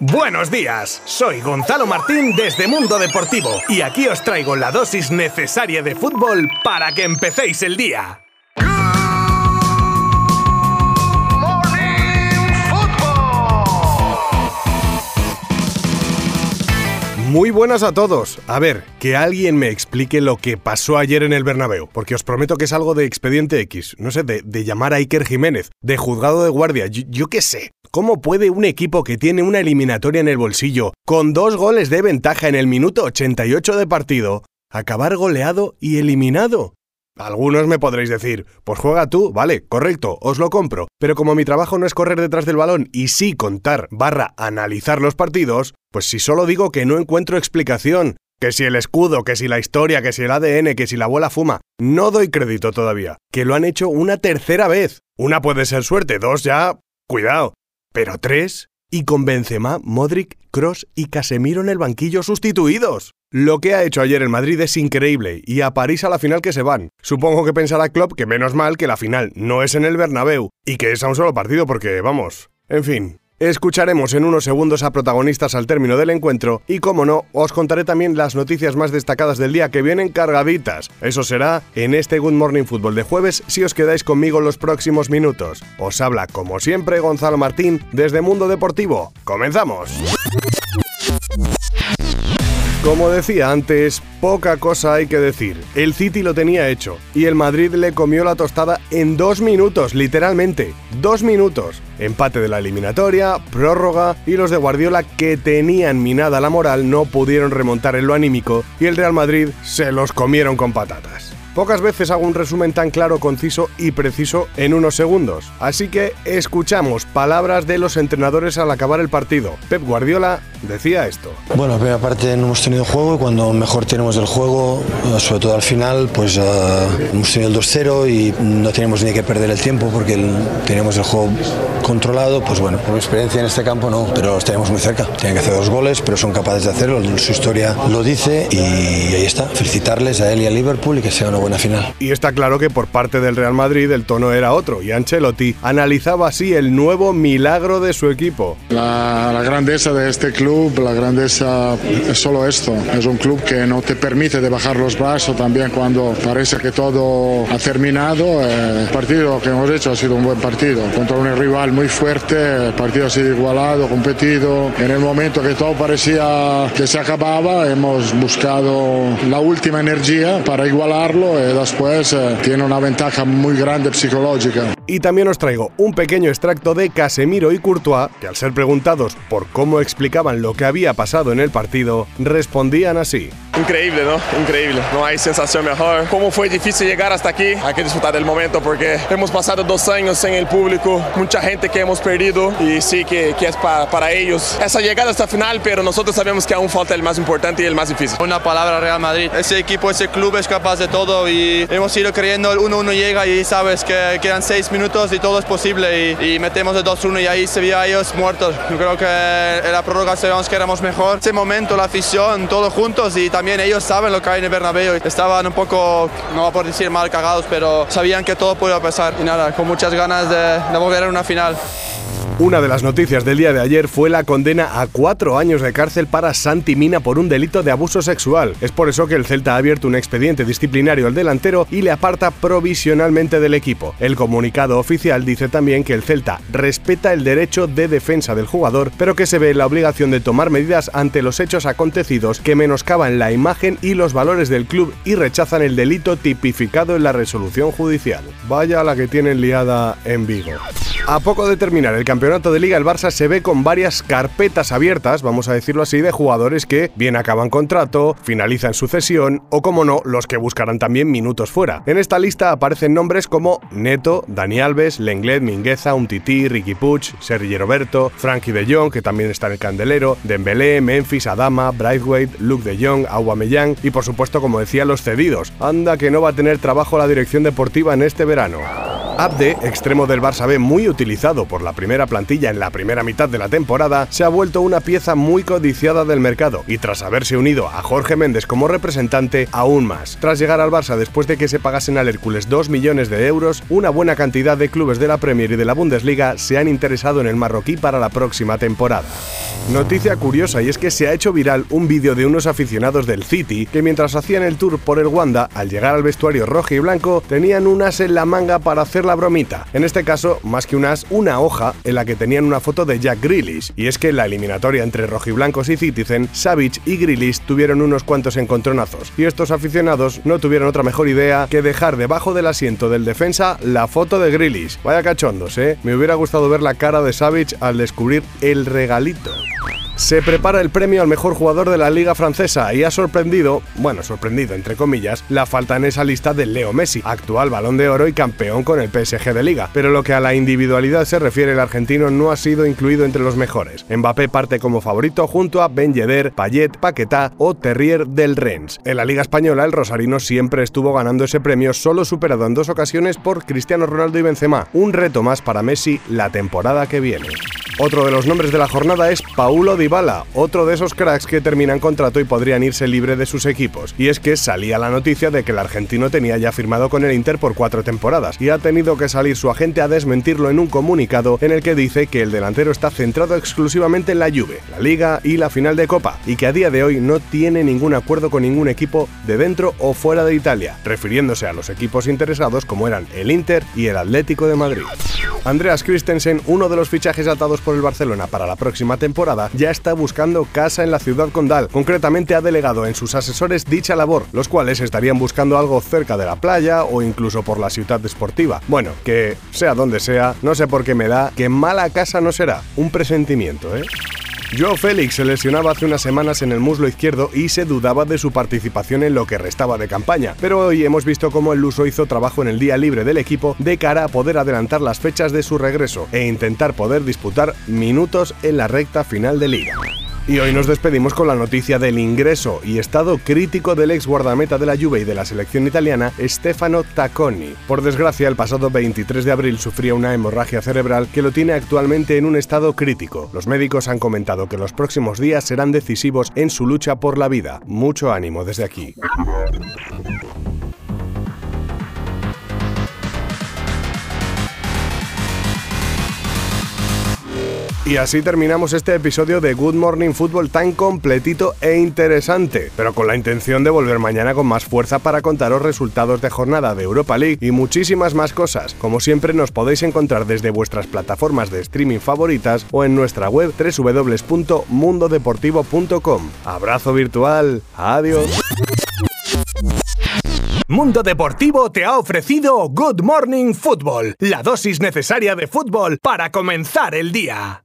Buenos días, soy Gonzalo Martín desde Mundo Deportivo y aquí os traigo la dosis necesaria de fútbol para que empecéis el día. Muy buenas a todos. A ver, que alguien me explique lo que pasó ayer en el Bernabéu, porque os prometo que es algo de expediente X, no sé, de, llamar a Iker Jiménez, de juzgado de guardia, yo qué sé. ¿Cómo puede un equipo que tiene una eliminatoria en el bolsillo, con dos goles de ventaja en el minuto 88 de partido, acabar goleado y eliminado? Algunos me podréis decir, pues juega tú, vale, correcto, os lo compro, pero como mi trabajo no es correr detrás del balón y sí contar barra analizar los partidos, pues si solo digo que no encuentro explicación, que si el escudo, que si la historia, que si el ADN, que si la abuela fuma, no doy crédito todavía, que lo han hecho una tercera vez. Una puede ser suerte, dos ya, cuidado, pero tres, y con Benzema, Modric, Cross y Casemiro en el banquillo sustituidos. Lo que ha hecho ayer el Madrid es increíble y a París a la final que se van. Supongo que pensará Klopp que menos mal que la final no es en el Bernabéu y que es a un solo partido porque, vamos, en fin, Escucharemos en unos segundos a protagonistas al término del encuentro y, como no, os contaré también las noticias más destacadas del día que vienen cargaditas. Eso será en este Good Morning Football de jueves si os quedáis conmigo los próximos minutos. Os habla, como siempre, Gonzalo Martín desde Mundo Deportivo. ¡Comenzamos! Como decía antes, poca cosa hay que decir. El City lo tenía hecho y el Madrid le comió la tostada en dos minutos, literalmente. Dos minutos. Empate de la eliminatoria, prórroga y los de Guardiola que tenían minada la moral no pudieron remontar en lo anímico y el Real Madrid se los comieron con patatas. Pocas veces hago un resumen tan claro, conciso y preciso en unos segundos. Así que escuchamos palabras de los entrenadores al acabar el partido. Pep Guardiola decía esto. Bueno, la primera parte no hemos tenido juego y cuando mejor tenemos el juego, sobre todo al final, pues uh, hemos tenido el 2-0 y no tenemos ni que perder el tiempo porque tenemos el juego controlado. Pues bueno, por mi experiencia en este campo no, pero los tenemos muy cerca. Tienen que hacer dos goles, pero son capaces de hacerlo. Su historia lo dice y ahí está. Felicitarles a él y a Liverpool y que sea una buena final. Y está claro que por parte del Real Madrid el tono era otro y Ancelotti analizaba así el nuevo milagro de su equipo. La, la grandeza de este club, la grandeza es solo esto. Es un club que no te permite de bajar los brazos también cuando parece que todo ha terminado. Eh, el partido que hemos hecho ha sido un buen partido contra un rival muy fuerte. El partido ha sido igualado, competido. En el momento que todo parecía que se acababa, hemos buscado la última energía para igualarlo después eh, tiene una ventaja muy grande psicológica. Y también os traigo un pequeño extracto de Casemiro y Courtois, que al ser preguntados por cómo explicaban lo que había pasado en el partido, respondían así. Increíble, ¿no? Increíble. No hay sensación mejor. Cómo fue difícil llegar hasta aquí. Hay que disfrutar del momento porque hemos pasado dos años sin el público, mucha gente que hemos perdido y sí que, que es para, para ellos esa llegada hasta final, pero nosotros sabemos que aún falta el más importante y el más difícil. Una palabra Real Madrid. Ese equipo, ese club es capaz de todo y hemos ido creyendo el 1-1 llega y sabes que quedan 6 minutos y todo es posible y, metemos el 2-1 y ahí se vio a ellos muertos. Yo creo que en la prórroga sabíamos que éramos mejor. Ese momento, la afición, todos juntos y también ellos saben lo que hay en el Bernabéu. Estaban un poco, no por decir mal cagados, pero sabían que todo podía pasar. Y nada, con muchas ganas de, de volver a una final. Una de las noticias del día de ayer fue la condena a cuatro años de cárcel para Santi Mina por un delito de abuso sexual. Es por eso que el Celta ha abierto un expediente disciplinario al delantero y le aparta provisionalmente del equipo. El comunicado oficial dice también que el Celta respeta el derecho de defensa del jugador, pero que se ve la obligación de tomar medidas ante los hechos acontecidos que menoscaban la imagen y los valores del club y rechazan el delito tipificado en la resolución judicial. Vaya la que tienen liada en Vigo. A poco de terminar el campeonato de liga, el Barça se ve con varias carpetas abiertas, vamos a decirlo así, de jugadores que bien acaban contrato, finalizan su cesión o, como no, los que buscarán también minutos fuera. En esta lista aparecen nombres como Neto, Dani Alves, Lenglet, Mingueza, Umtiti, Ricky Puch, Sergi Roberto, Frankie de Jong, que también está en el candelero, Dembélé, Memphis, Adama, Brightweight, Luke de Jong, Aubameyang y, por supuesto, como decía, los cedidos. Anda que no va a tener trabajo la dirección deportiva en este verano. Abde, extremo del Barça B muy utilizado por la primera plantilla en la primera mitad de la temporada, se ha vuelto una pieza muy codiciada del mercado y tras haberse unido a Jorge Méndez como representante, aún más. Tras llegar al Barça después de que se pagasen al Hércules 2 millones de euros, una buena cantidad de clubes de la Premier y de la Bundesliga se han interesado en el marroquí para la próxima temporada. Noticia curiosa y es que se ha hecho viral un vídeo de unos aficionados del City que mientras hacían el tour por el Wanda, al llegar al vestuario rojo y blanco, tenían un as en la manga para hacer la bromita. En este caso, más que un as, una hoja en la que tenían una foto de Jack Grealish. Y es que en la eliminatoria entre rojiblancos y Citizen, Savage y Grealish tuvieron unos cuantos encontronazos. Y estos aficionados no tuvieron otra mejor idea que dejar debajo del asiento del defensa la foto de Grealish. Vaya cachondos, ¿eh? Me hubiera gustado ver la cara de Savage al descubrir el regalito. Se prepara el premio al mejor jugador de la liga francesa y ha sorprendido, bueno, sorprendido entre comillas, la falta en esa lista de Leo Messi, actual balón de oro y campeón con el PSG de liga. Pero lo que a la individualidad se refiere, el argentino no ha sido incluido entre los mejores. Mbappé parte como favorito junto a Ben Yedder, Payet, Paquetá o Terrier del Rennes. En la liga española, el rosarino siempre estuvo ganando ese premio, solo superado en dos ocasiones por Cristiano Ronaldo y Benzema. Un reto más para Messi la temporada que viene. Otro de los nombres de la jornada es Paulo Dybala, otro de esos cracks que terminan contrato y podrían irse libre de sus equipos. Y es que salía la noticia de que el argentino tenía ya firmado con el Inter por cuatro temporadas y ha tenido que salir su agente a desmentirlo en un comunicado en el que dice que el delantero está centrado exclusivamente en la Juve, la Liga y la final de Copa, y que a día de hoy no tiene ningún acuerdo con ningún equipo de dentro o fuera de Italia, refiriéndose a los equipos interesados como eran el Inter y el Atlético de Madrid. Andreas Christensen, uno de los fichajes atados por el Barcelona para la próxima temporada, ya está buscando casa en la ciudad condal. Concretamente ha delegado en sus asesores dicha labor, los cuales estarían buscando algo cerca de la playa o incluso por la ciudad deportiva. Bueno, que sea donde sea, no sé por qué me da que mala casa no será. Un presentimiento, ¿eh? Joe Félix se lesionaba hace unas semanas en el muslo izquierdo y se dudaba de su participación en lo que restaba de campaña, pero hoy hemos visto cómo el luso hizo trabajo en el día libre del equipo de cara a poder adelantar las fechas de su regreso e intentar poder disputar minutos en la recta final de liga. Y hoy nos despedimos con la noticia del ingreso y estado crítico del ex guardameta de la Juve y de la selección italiana, Stefano Tacconi. Por desgracia, el pasado 23 de abril sufría una hemorragia cerebral que lo tiene actualmente en un estado crítico. Los médicos han comentado que los próximos días serán decisivos en su lucha por la vida. Mucho ánimo desde aquí. Y así terminamos este episodio de Good Morning Football tan completito e interesante, pero con la intención de volver mañana con más fuerza para contaros resultados de jornada de Europa League y muchísimas más cosas. Como siempre nos podéis encontrar desde vuestras plataformas de streaming favoritas o en nuestra web www.mundodeportivo.com. Abrazo virtual, adiós. Mundo Deportivo te ha ofrecido Good Morning Football, la dosis necesaria de fútbol para comenzar el día.